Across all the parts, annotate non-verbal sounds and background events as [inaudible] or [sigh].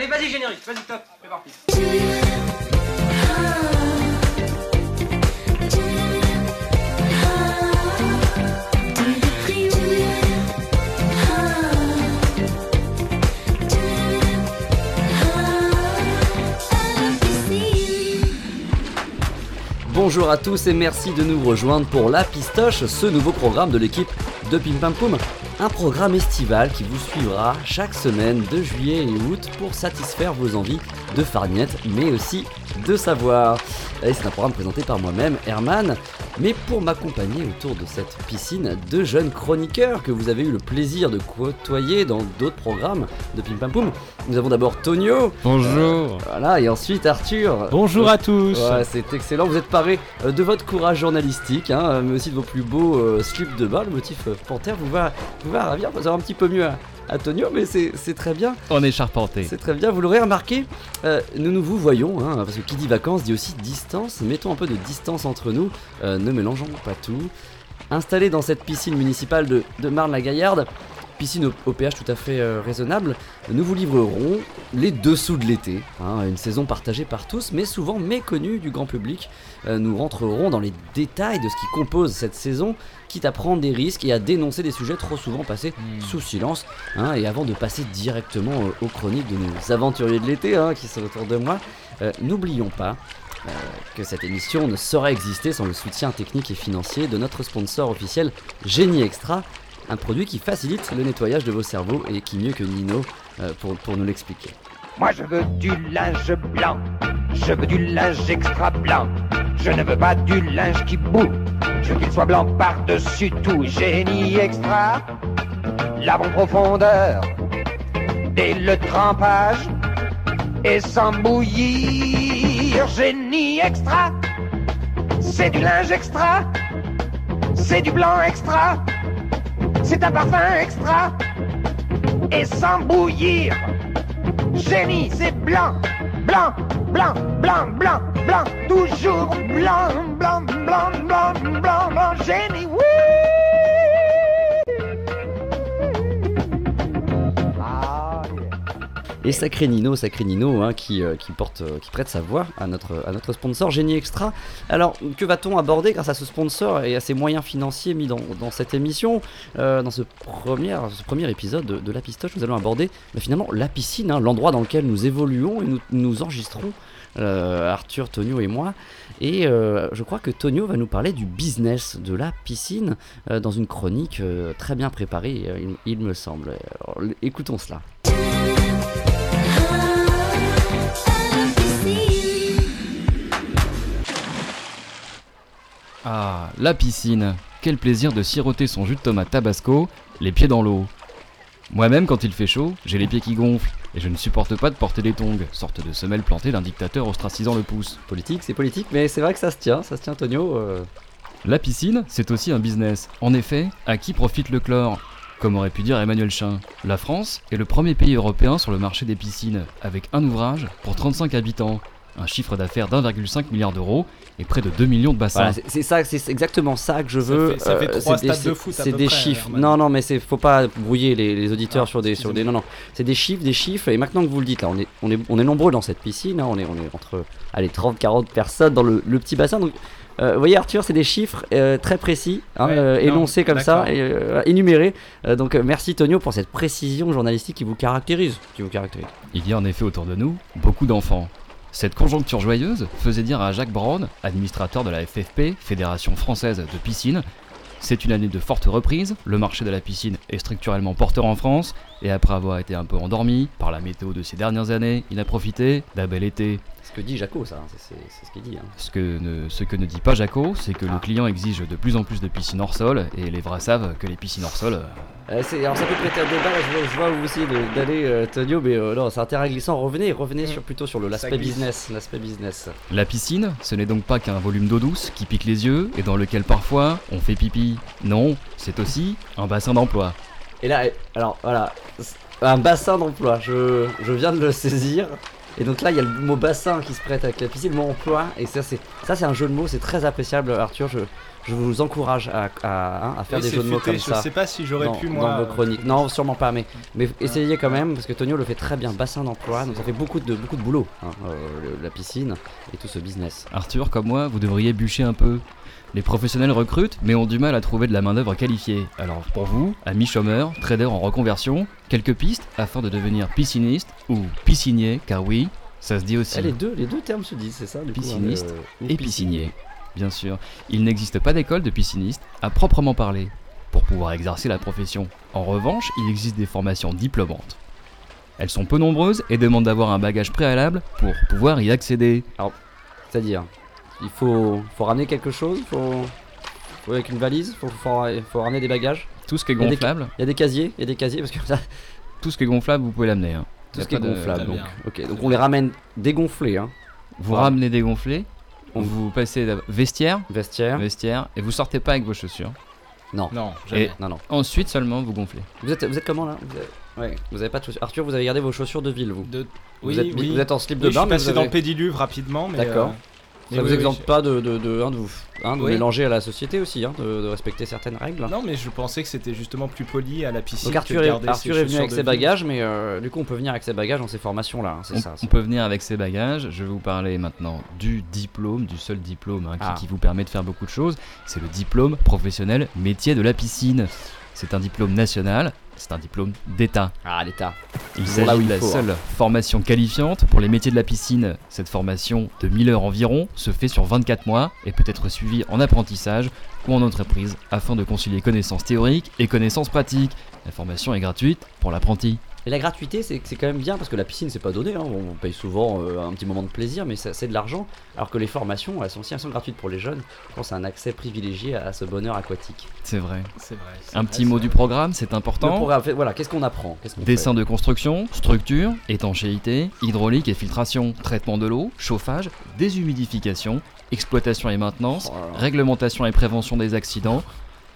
Allez, vas-y, générique, vas-y, top, c'est parti. Bonjour à tous et merci de nous rejoindre pour La Pistoche, ce nouveau programme de l'équipe de Pim Poum. Un programme estival qui vous suivra chaque semaine de juillet et août pour satisfaire vos envies de farniette mais aussi de savoir. Et c'est un programme présenté par moi-même, Herman, mais pour m'accompagner autour de cette piscine, deux jeunes chroniqueurs que vous avez eu le plaisir de côtoyer dans d'autres programmes de Pim Pam Poum. Nous avons d'abord Tonio. Bonjour. Voilà, et ensuite Arthur. Bonjour à tous. Ouais, c'est excellent. Vous êtes paré euh, de votre courage journalistique, hein, mais aussi de vos plus beaux euh, slips de bain. Le motif euh, panthère vous va, vous va ravir. Va un petit peu mieux à, à Tonio, mais c'est c'est très bien. On est charpenté. C'est très bien. Vous l'aurez remarqué, euh, nous nous vous voyons, hein, parce que qui dit vacances dit aussi distance. Mettons un peu de distance entre nous. Euh, ne mélangeons pas tout. Installé dans cette piscine municipale de, de Marne-la-Gaillarde, piscine au, au pH tout à fait euh, raisonnable, nous vous livrerons les dessous de l'été, hein, une saison partagée par tous, mais souvent méconnue du grand public. Euh, nous rentrerons dans les détails de ce qui compose cette saison, quitte à prendre des risques et à dénoncer des sujets trop souvent passés Hmm. sous silence. hein, et avant de passer directement euh, aux chroniques de nos aventuriers de l'été hein, qui sont autour de moi, euh, n'oublions pas euh, que cette émission ne saurait exister sans le soutien technique et financier de notre sponsor officiel Génie Extra, un produit qui facilite le nettoyage de vos cerveaux et qui mieux que Nino euh, pour, nous l'expliquer. Moi je veux du linge blanc, je veux du linge extra blanc, je ne veux pas du linge qui boue, je veux qu'il soit blanc par-dessus tout, génie extra, lavons profondeur, dès le trempage, et sans bouillir, génie extra, c'est du linge extra, c'est du blanc extra, c'est un parfum extra, et sans bouillir. Génie, c'est blanc, blanc, blanc, blanc, blanc, blanc, toujours blanc, blanc, blanc, blanc, blanc, blanc, génie, oui. Et sacré Nino, sacré Nino, hein, qui, euh, qui, porte, euh, qui prête sa voix à notre, sponsor Génie Extra. Alors, que va-t-on aborder grâce à ce sponsor et à ses moyens financiers mis dans, cette émission Euh, Dans ce premier, épisode de, de La Pistoche, nous allons aborder bah, finalement la piscine, hein, l'endroit dans lequel nous évoluons et nous, enregistrons, Arthur, Tonio et moi. Et je crois que Tonio va nous parler du business de la piscine dans une chronique très bien préparée, il, me semble. Écoutons cela. Ah, la piscine. Quel plaisir de siroter son jus de tomate tabasco, les pieds dans l'eau. Moi-même, quand il fait chaud, j'ai les pieds qui gonflent, et je ne supporte pas de porter des tongs, sorte de semelle plantée d'un dictateur ostracisant le pouce. Politique, c'est politique, mais c'est vrai que ça se tient, ça se tient, Tonio. euh. La piscine, c'est aussi un business. En effet, à qui profite le chlore? Comme aurait pu dire Emmanuel Chin, la France est le premier pays européen sur le marché des piscines, avec un ouvrage pour 35 habitants, un chiffre d'affaires d'1,5 milliard d'euros et près de 2 millions de bassins. Voilà, c'est c'est ça, c'est exactement ça que je Ça veux. fait- ça fait euh, trois c'est des- stades de foot C'est des près, chiffres. Herman. Non, non, mais c'est faut pas brouiller les, les auditeurs Ah, sur des sur des. Non, non, c'est des chiffres, des chiffres. Et maintenant que vous le dites, là, on est on est on est nombreux dans cette piscine. hein, on est on est entre allez 30, 40 personnes dans le, le petit bassin. Donc euh, vous voyez Arthur, c'est des chiffres euh, très précis, hein, Ouais, euh, non, énoncés comme ça, euh, énumérés. Euh, donc euh, merci Tonio pour cette précision journalistique qui vous caractérise, qui vous caractérise. Il y a en effet autour de nous beaucoup d'enfants. Cette conjoncture joyeuse faisait dire à Jacques Braun, administrateur de la FFP, Fédération française de piscine, c'est une année de forte reprise, le marché de la piscine est structurellement porteur en France, et après avoir été un peu endormi par la météo de ces dernières années, il a profité d'un bel été. Ce que dit Jaco, ça, hein, c'est- ce qu'il dit. hein. Ce que ne, ce que ne dit pas Jaco, c'est que le client exige de plus en plus de piscines hors sol, et les vrais savent que les piscines hors sol, euh, Euh, c'est- alors ça peut prêter un débat, là, je vois, je vois où vous essayez de- d'aller euh, Tonio, mais euh, non, c'est un terrain glissant. Revenez, revenez sur, plutôt sur le- l'aspect business, l'aspect business. La piscine, ce n'est donc pas qu'un volume d'eau douce qui pique les yeux et dans lequel parfois on fait pipi. Non, c'est aussi un bassin d'emploi. Et là, alors voilà, un bassin d'emploi, je, je viens de le saisir. Et donc là, il y a le mot bassin qui se prête avec la piscine, le mot emploi. Et ça, c'est ça, c'est un jeu de mots, c'est très appréciable, Arthur. Je, je vous encourage à, à, hein, à faire Oui, des jeux de mots comme Je ça. sais pas si j'aurais dans, pu dans moi. vos euh, chroniques. Non, sûrement pas, mais, mais essayez quand même, parce que Tonio le fait très bien. Bassin d'emploi, donc ça fait beaucoup de, beaucoup de boulot, hein, euh, le- la piscine et tout ce business. Arthur, comme moi, vous devriez bûcher un peu. Les professionnels recrutent, mais ont du mal à trouver de la main-d'œuvre qualifiée. Alors pour vous, amis chômeurs, traders en reconversion, quelques pistes afin de devenir pisciniste ou piscinier, car oui, ça se dit aussi. Eh, les, deux, les deux termes se disent, c'est ça du coup, hein, Pisciniste le- et piscinier. Bien sûr, il n'existe pas d'école de pisciniste à proprement parler pour pouvoir exercer la profession. En revanche, il existe des formations diplômantes. Elles sont peu nombreuses et demandent d'avoir un bagage préalable pour pouvoir y accéder. C'est-à-dire, il faut, faut ramener quelque chose, faut, faut avec une valise, faut, faut, faut ramener des bagages. Tout ce qui est Il y a des- gonflable, Il y a des casiers, il y a des casiers parce que ça, tout ce qui est gonflable, vous pouvez l'amener. hein. tout ce qui est gonflable. Donc, ok, donc on les ramène dégonflés, hein. Vous ramenez dégonflé, vous passez vestiaire, Vestiaire. vestiaire, et vous sortez pas avec vos chaussures. Non, Non, jamais. Et non, non. ensuite seulement vous gonflez. Vous êtes, vous êtes comment là? Vous avez... Ouais, vous avez pas de chaussures. Arthur, vous avez gardé vos chaussures de ville, vous. De- vous, Oui, êtes, oui. vous êtes en slip Oui, de je bain, suis mais passé vous dans le pédiluve rapidement, mais. D'accord. euh, Ça mais vous oui, exempte oui, pas de, de, de, hein, de vous hein, de Oui. mélanger à la société aussi, hein, de, de respecter certaines règles. Non, mais je pensais que c'était justement plus poli à la piscine. Donc Arthur est, garder Arthur ses est venu avec ses bagages, mais euh, du coup on peut venir avec ses bagages dans ces formations là, c'est On, ça. on c'est- peut venir avec ses bagages. Je vais vous parler maintenant du diplôme, du seul diplôme hein, qui, Ah. qui vous permet de faire beaucoup de choses. C'est le diplôme professionnel métier de la piscine. C'est un diplôme national, c'est un diplôme d'État. Ah l'État. Il s'agit de la faut, hein. seule formation qualifiante pour les métiers de la piscine. Cette formation de 1000 heures environ se fait sur 24 mois et peut être suivie en apprentissage ou en entreprise afin de concilier connaissances théoriques et connaissances pratiques. La formation est gratuite pour l'apprenti. Et la gratuité, c'est c'est quand même bien parce que la piscine, c'est pas donné. hein. On paye souvent euh, un petit moment de plaisir, mais c'est de l'argent. Alors que les formations, elles sont aussi elles sont gratuites pour les jeunes. Je pense que c'est un accès privilégié à, à ce bonheur aquatique. C'est vrai. C'est vrai. Un vrai, petit mot vrai. du programme, c'est Le important. programme, fait- voilà, qu'est-ce qu'on apprend? Dessin fait? de construction, structure, étanchéité, hydraulique et filtration, traitement de l'eau, chauffage, déshumidification, exploitation et maintenance, Oh réglementation et prévention des accidents,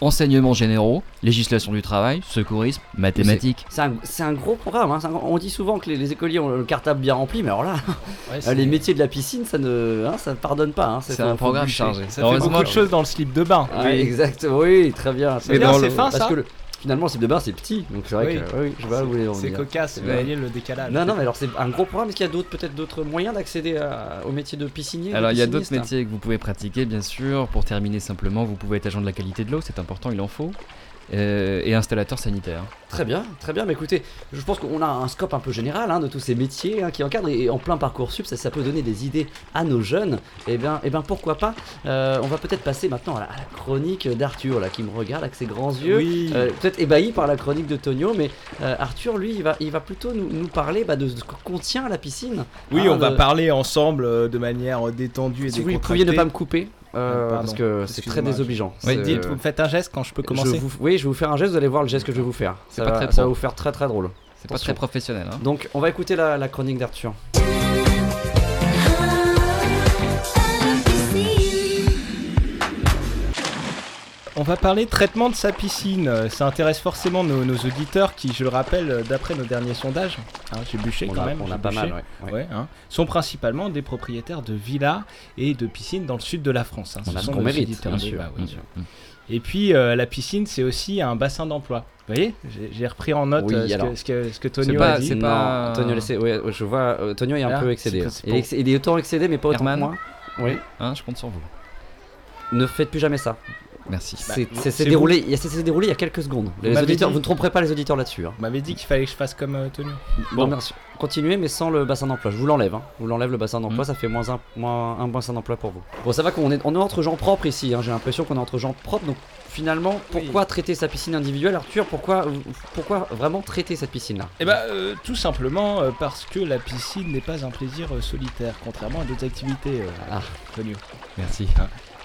enseignements généraux, législation du travail, secourisme, mathématiques. C'est un, gros programme. hein. Un- on dit souvent que les, les écoliers ont le cartable bien rempli, mais alors là, [laughs] Ouais, c'est- les métiers de la piscine, ça ne, hein, ça ne pardonne pas. hein. C'est un programme chargé. Ça fait beaucoup de choses dans le slip de bain. Ah, exact, oui, très bien. C'est bien, c'est fin, Parce ça que le- finalement, le slip de bain, c'est petit. Donc c'est vrai Oui. que oui, je vois où C'est cocasse, vous voyez le décalage. Non, non, mais alors c'est un gros programme. Est-ce qu'il y a d'autres, peut-être d'autres moyens d'accéder à- au métier de piscinier Alors il y a d'autres métiers que vous pouvez pratiquer bien sûr. Pour terminer simplement, vous pouvez être agent de la qualité de l'eau, c'est important, il en faut. Euh, et installateur sanitaire. Très bien, très bien. Mais écoutez, je pense qu'on a un scope un peu général hein, de tous ces métiers hein, qui encadrent et en plein parcours sup, ça, ça peut donner des idées à nos jeunes. Et bien, et ben pourquoi pas Euh, On va peut-être passer maintenant à la, à la chronique d'Arthur là, qui me regarde avec ses grands yeux. Oui. Euh, peut-être ébahi par la chronique de Tonio, mais euh, Arthur, lui, il va, il va plutôt nous, nous parler bah, de ce que contient la piscine. Oui, Hein, on va parler ensemble de manière détendue et Si vous décontractée. pouviez ne pas me couper, euh, parce que c'est très désobligeant. Oui, dites, vous me faites un geste quand je peux je commencer. vous- oui, je vais vous faire un geste, vous allez voir le geste que je vais vous faire. C'est Ça, pas va, très ça va vous faire très très drôle. C'est pas très professionnel. Hein. Donc, on va écouter la, la chronique d'Arthur. On va parler traitement de sa piscine. Euh, Ça intéresse forcément nos, nos auditeurs qui, je le rappelle, euh, d'après nos derniers sondages, hein, j'ai bûché On quand a, même, on a pas bûché, mal, ouais. ouais. ouais, hein, sont principalement des propriétaires de villas et de piscines dans le sud de la France. hein. On Ce a ce sont qu'on nos mérite, auditeurs. bien sûr. bah bien sûr. Et puis euh, la piscine, c'est aussi un bassin d'emploi. Vous voyez, j'ai repris en note Oui, euh, ce, alors. que, ce, que, ce que Tonio pas- a dit. c'est Non, pas- Antonio, laissez- ouais, je vois, euh, Antonio est un Là, peu excédé. pas- Il, est il autant excédé, mais pas autant moi. Oui. Hein, je compte sur vous. Ne faites plus jamais ça. Merci. Bah, C'est- déroulé, il y a- c'est- c'est déroulé il y a quelques secondes. Les auditeurs, dit- vous ne tromperez pas les auditeurs là-dessus. hein. Vous m'avez dit qu'il fallait que je fasse comme euh, Tonio. Bon, merci. Continuez, mais sans le bassin d'emploi. Je vous l'enlève. Hein. Je vous l'enlève le bassin d'emploi, Mhm. ça fait moins un, moins un bassin d'emploi pour vous. Bon, ça va qu'on est, on est entre gens propres ici. hein. J'ai l'impression qu'on est entre gens propres. Donc finalement, pourquoi traiter sa piscine individuelle, Arthur? Pourquoi, pourquoi vraiment traiter cette piscine-là? Eh ben, euh, tout simplement euh, parce que la piscine n'est pas un plaisir euh, solitaire, contrairement à d'autres activités, euh, Ah. Tonio. Merci.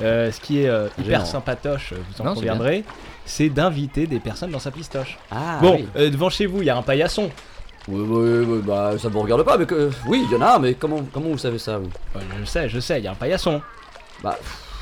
Euh, ce qui est euh, hyper sympatoche, euh, vous en Non, c'est conviendrez, c'est d'inviter des personnes dans sa pistoche. Ah, bon, oui. euh, devant chez vous, il y a un paillasson. Oui, oui, oui, bah ça vous regarde pas, mais que... oui, il y en a, mais comment, comment vous savez ça vous? Ouais, je sais, je sais, il y a un paillasson. Bah,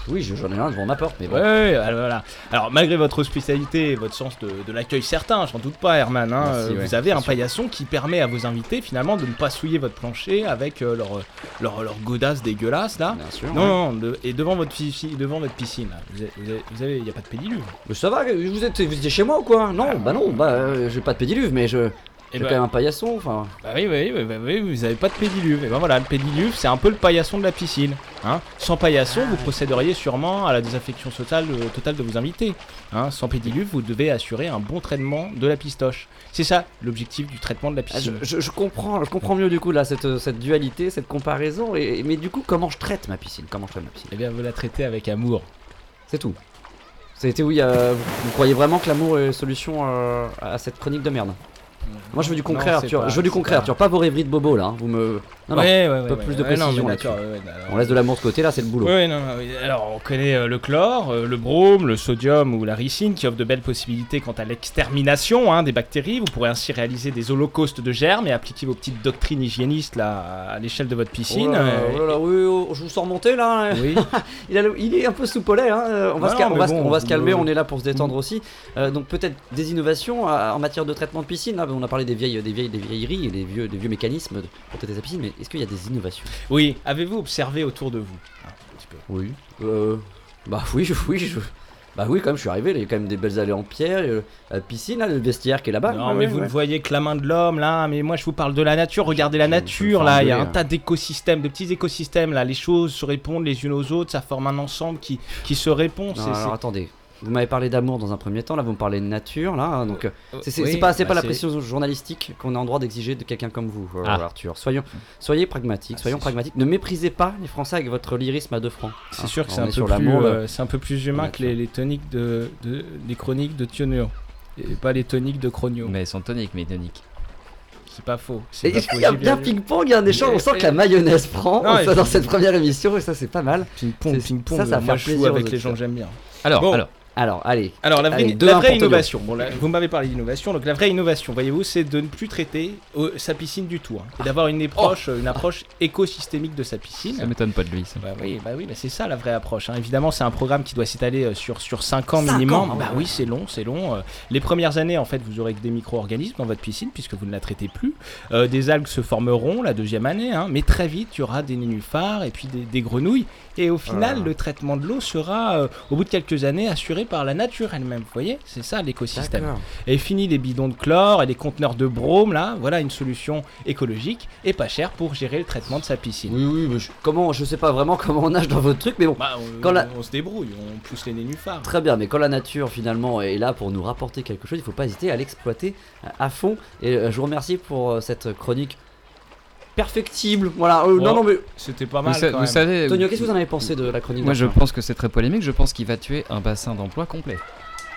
Oui, je- j'en ai un devant ma porte, mais bon. Ouais, ouais, alors, voilà. Alors, malgré votre hospitalité et votre sens de, de l'accueil certain, j'en doute pas, Herman, hein, Merci, euh, ouais, vous avez un sûr. paillasson qui permet à vos invités finalement de ne pas souiller votre plancher avec euh, leur, leur, leur godasse dégueulasse là. Bien sûr. Non, ouais. non, de- et devant votre, piscine, devant votre piscine, là, vous avez, vous avez, vous avez- y a pas de pédiluve. Mais ça va, vous êtes, vous étiez chez moi ou quoi? Non, bah non, bah euh, j'ai pas de pédiluve, mais je. J'ai bah, quand même un paillasson, enfin. bah oui, oui, oui, bah oui, vous avez pas de pédiluve. Et ben voilà, le pédiluve, c'est un peu le paillasson de la piscine. Hein. Sans paillasson, vous procéderiez sûrement à la désinfection totale, euh, totale de vos invités. Hein. Sans pédiluve, vous devez assurer un bon traitement de la pistoche. C'est ça l'objectif du traitement de la Ah, je, piscine. je- je comprends, je comprends mieux du coup là cette, cette dualité, cette comparaison. Et, mais du coup, comment je traite ma piscine? Comment je traite ma piscine? Eh bien, vous la traitez avec amour. C'est tout. C'était oui. euh, vous, vous croyez vraiment que l'amour est solution euh, à cette chronique de merde? Moi, je veux du concret, Non, Arthur. pas- je veux du concret, pas- Arthur. Pas vos rêveries de bobo là. hein. Vous me. Non, non. ouais, ouais, ouais, peu plus de précision alors- On laisse de l'amour de côté là, c'est le boulot. Non, alors on connaît euh, le chlore, euh, le brome, le sodium ou la ricine qui offrent de belles possibilités quant à l'extermination hein, des bactéries. Vous pourrez ainsi réaliser des holocaustes de germes et appliquer vos petites doctrines hygiénistes là, à l'échelle de votre piscine. Oh là là, euh, oh là là, oui, oh, je vous sens monter là. hein. oui. [laughs] Il, a le- il est un peu soupolé, hein. on va, se, cal- on mais va se- bon, on va se calmer, on est là pour se détendre aussi. Euh, donc peut-être des innovations en matière de traitement de piscine. Là, on a parlé des vieilles, des vieilles, des vieilleries et des vieux, des vieux mécanismes de- pour traiter sa piscine, mais est-ce qu'il y a des innovations? Oui, avez-vous observé autour de vous? Ah, un petit peu. Oui. Euh, bah oui, je, oui, je, bah oui, quand même, je suis arrivé. Il y a quand même des belles allées en pierre, euh, la piscine, là, le vestiaire qui est là-bas. non, Ouais, mais ouais, vous ouais. ne voyez que la main de l'homme là, mais moi je vous parle de la nature. Regardez la nature là, il y a un engueuler, tas d'écosystèmes, de petits écosystèmes là. Les choses se répondent les unes aux autres, ça forme un ensemble qui, qui se répond. Non, alors attendez. Vous m'avez parlé d'amour dans un premier temps, là vous me parlez de nature, là, hein, donc euh, c'est- c'est c'est- oui, c'est pas, c'est bah, pas la c'est- pression journalistique qu'on a en droit d'exiger de quelqu'un comme vous, euh, Ah. Arthur. Soyons, soyez pragmatiques, Ah, soyons c'est pragmatiques. Ne méprisez pas les Français avec votre lyrisme à deux francs. C'est hein. sûr que c'est est un, euh, c'est un peu plus humain que les, les toniques de, de- les chroniques de Tionio. Et pas les toniques de Chronio. Mais elles sont toniques, mais toniques. C'est pas faux. c'est Et pas il faux, y a bien ping-pong, il y a un échange, on sent que la mayonnaise prend Non, ça, dans cette première émission, et ça c'est pas mal. Ping-pong, C'est- ping-pong. ça, ça va moi faire je plaisir joue avec les gens que j'aime bien. Alors, Bon. alors, Alors, allez. Alors la vraie, Allez, la innovation, bon, là, vous m'avez parlé d'innovation, donc la vraie innovation, voyez-vous, c'est de ne plus traiter euh, sa piscine du tout, hein, et d'avoir une approche, une approche écosystémique de sa piscine. ça m'étonne pas de lui. ça. Bah oui, bah oui, bah c'est ça la vraie approche. hein. Évidemment, c'est un programme qui doit s'étaler euh, sur, sur 5 ans Cinq minimum. ans, bah ouais. oui, c'est long, c'est long. euh. les premières années, en fait, vous aurez que des micro-organismes dans votre piscine puisque vous ne la traitez plus. Euh, des algues se formeront la deuxième année, hein, mais très vite, il y aura des nénuphars et puis des, des grenouilles. Et au final, Ah. le traitement de l'eau sera, euh, au bout de quelques années, assuré par la nature elle-même. Vous voyez C'est ça l'écosystème. Et fini les bidons de chlore et les conteneurs de brome, là, voilà une solution écologique et pas chère pour gérer le traitement de sa piscine. Oui, oui, mais je, comment, je sais pas vraiment [laughs] comment on nage dans votre truc, mais bon. Bah, on, Quand la- on se débrouille, on pousse les nénuphars. Très bien, mais quand la nature finalement est là pour nous rapporter quelque chose, il faut pas hésiter à l'exploiter à fond. Et euh, je vous remercie pour euh, cette chronique perfectible. Voilà, euh, non, non, mais C'était pas Vous, mal sa- quand vous même. savez, Tonio, qu'est-ce que vous en avez pensé de la chronique moi je d'Arthur pense que c'est très polémique. Je pense qu'il va tuer un bassin d'emploi complet.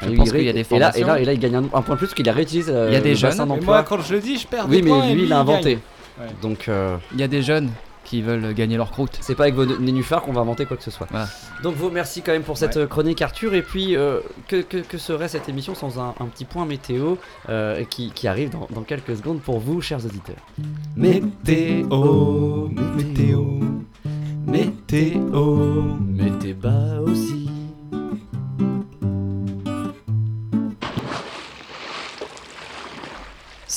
Je Et pense il qu'il y a des et là, et là, et là, il gagne un, un point de plus parce qu'il a réutilisé euh, Il y a des le jeunes, Mais d'emploi. moi, quand je le dis, je perds Oui, des points et mais lui, il a gagne. inventé. Ouais. Donc, euh, Il y a des jeunes qui veulent gagner leur croûte. c'est pas avec vos nénuphars qu'on va inventer quoi que ce soit. Voilà. Donc, vous remercie quand même pour cette Ouais. euh, chronique, Arthur. Et puis, euh, que, que- que serait cette émission sans un, un petit point météo euh, qui, qui arrive dans, dans quelques secondes pour vous, chers auditeurs? Météo, météo, météo. Mettez bas aussi.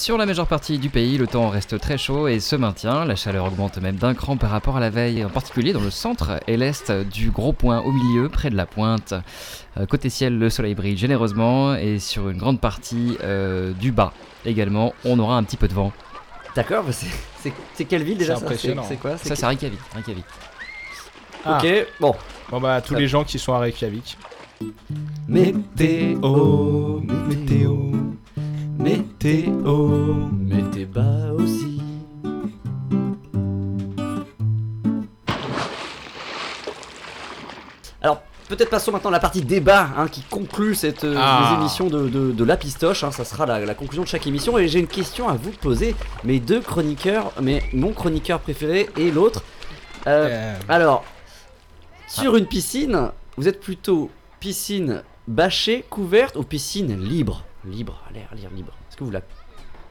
Sur la majeure partie du pays, le temps reste très chaud et se maintient. La chaleur augmente même d'un cran par rapport à la veille, en particulier dans le centre et l'est du gros point au milieu, près de la pointe. Euh, côté ciel, le soleil brille généreusement et sur une grande partie euh, du bas également, on aura un petit peu de vent. D'accord, bah c'est- quelle ville déjà C'est ça impressionnant. C'est quoi? Ça, c'est Reykjavik. Reykjavik. Ah. Ok, bon. Bon bah tous les gens qui sont à Reykjavik. Météo, météo, météo. Mettez bas aussi. Alors, peut-être passons maintenant à la partie débat hein, qui conclut cette euh, Ah. les émissions de, de, de La Pistoche. hein. ça sera la, la conclusion de chaque émission. Et j'ai une question à vous poser. Mes deux chroniqueurs, mais mon chroniqueur préféré et l'autre. Euh, Euh, alors, sur une piscine, vous êtes plutôt piscine bâchée, couverte ou piscine libre? Libre, à l'air, libre. Est-ce que vous la.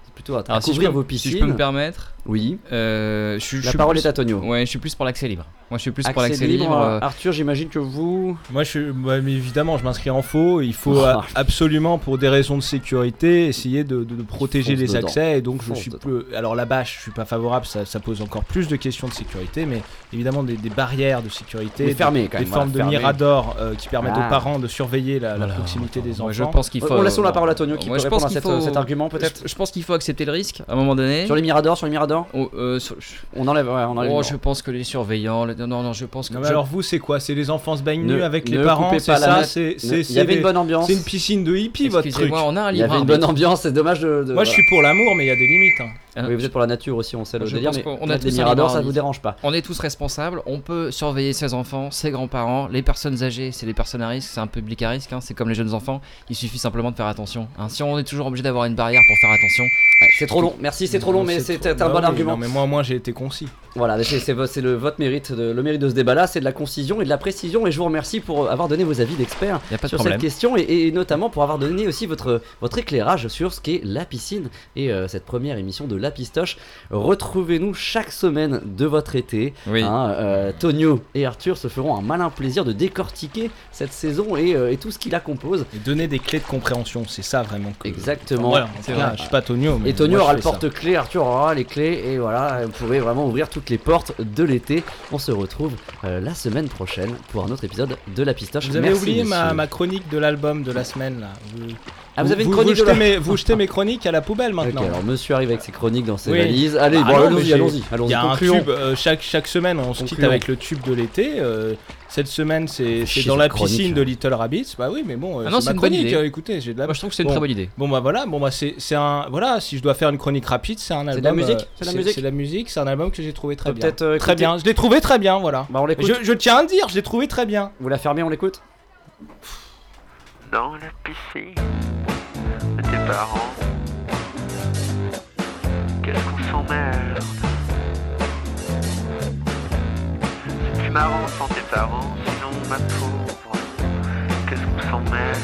C'est plutôt à, si couvrir peux, vos si piscines. je peux me permettre, Oui. Euh, je, La parole plus- est à Tonio. Ouais, je suis plus pour l'accès libre. Moi, je suis plus pour Accès l'accès libre. euh, Arthur, j'imagine que vous. Moi, je suis, ouais, mais évidemment, je m'inscris en faux. Il faut Oh. a- absolument, pour des raisons de sécurité, essayer de, de- de protéger les dedans. accès. Et donc, je suis peu. Alors là-bas, je suis pas favorable. Ça, ça pose encore plus de questions de sécurité, mais évidemment des, des barrières de sécurité, Mais des- formes de fermé. mirador euh, qui permettent Ah. aux parents de surveiller la, la proximité des enfants. Moi, je pense qu'il faut. On laisse la parole à Tonio qui peut répondre à cet argument peut-être. Je pense qu'il faut accepter le risque à un moment donné. Sur les miradors, sur les miradors, Oh, euh, sur- on enlève. Ouais, on enlève. Oh, je pense que les surveillants. les- Non, non, non, je pense que. Non, mais je- alors vous, c'est quoi? C'est les enfants se baignent Ne- nus avec ne les parents coupez C'est pas la ça? C'est Ne- c'est- Il y c'est avait une bonne ambiance. c'est une piscine de hippie, votre truc. Excusez-moi, on a un Il y avait une bonne ambiance, c'est dommage de. de- Moi, je suis pour l'amour, mais il y a des limites. hein. Oui, vous êtes pour la nature aussi, on sait le Je délire, pense mais qu'on a miradors, ça vous arbitre. dérange pas. On est tous responsables, on peut surveiller ses enfants, ses grands-parents, les personnes âgées, c'est les personnes à risque, c'est un public à risque, hein, c'est comme les jeunes enfants, il suffit simplement de faire attention. hein. Si on est toujours obligé d'avoir une barrière pour faire attention, Ouais, c'est trop long, merci, c'est trop long, mais C'est un bon argument. Non, mais moi, moi, j'ai été concis. Voilà, c'est le votre mérite, de- le mérite de ce débat-là, c'est de la concision et de la précision, et je vous remercie pour avoir donné vos avis d'experts sur problème. cette question et, et notamment pour avoir donné aussi votre, votre éclairage sur ce qu'est la piscine et euh, cette première émission de La Pistoche. Retrouvez-nous chaque semaine de votre été. Oui. Hein, euh, Tonio et Arthur se feront un malin plaisir de décortiquer cette saison et, euh, et tout ce qui la compose. Et donner des clés de compréhension, c'est ça vraiment. que- Exactement. Enfin, voilà, C'est tout vrai. je suis pas Tonio. mais Et Tonio moi, aura le porte-clés, Arthur aura les clés, et voilà, vous pouvez vraiment ouvrir toutes les portes de l'été. On se retrouve euh, la semaine prochaine pour un autre épisode de La Pistoche. Vous avez Merci, oublié ma, chronique de l'album de la semaine là. Vous, Ah, vous avez une chronique vous jetez, mes, vous jetez mes chroniques à la poubelle Ok, maintenant. alors monsieur arrive avec ses chroniques dans ses Oui. valises. Allez, Bah bon, allons-y, allons-y, Il y a un tube euh, chaque, chaque semaine, on se quitte avec le tube de l'été. euh, cette semaine, c'est c'est dans la chronique. piscine de Little Rabbits. Bah oui, mais bon, euh, Ah non, c'est c'est ma une bonne chronique. idée. euh, écoutez, j'ai de la. Moi je trouve que c'est une Bon. très bonne idée. Bon bah voilà, bon bah c'est c'est un voilà, si je dois faire une chronique rapide, c'est un album. C'est de la musique euh, C'est de la musique C'est de la musique, c'est un album que j'ai trouvé très bien. peut-être, Très bien, je l'ai trouvé très bien, voilà. Bah on l'écoute. Je, tiens à dire, je l'ai trouvé très bien. Vous la fermez, on l'écoute? Dans la piscine tes parents. Qu'est-ce qu'on s'emmerde? C'est plus marrant sans tes parents, sinon ma pauvre. Qu'est-ce qu'on s'emmerde?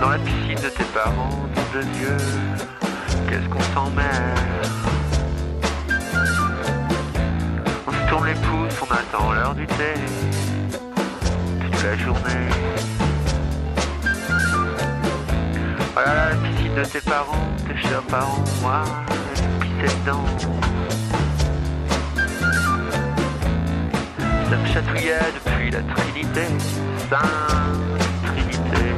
Dans la piscine de tes parents, de Dieu. Qu'est-ce qu'on s'emmerde? On se tourne les pouces, on attend l'heure du thé toute la journée. Voilà la piscine de tes parents, tes chers parents, moi, j'ai pissé dedans. Ça me chatouillait depuis la Trinité, Sainte Trinité.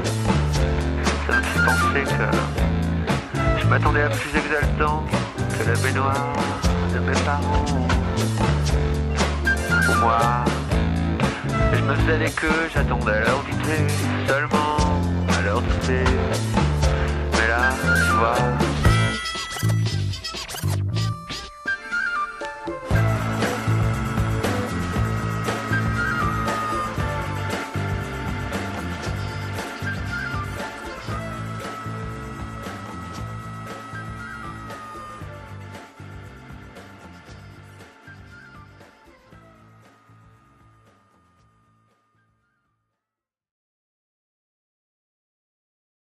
Ça me fait penser que je m'attendais à plus exaltant que la baignoire de mes parents. Pour moi, je me faisais des queues, j'attendais l'heure du seulement à l'heure du. Mais là, tu vois,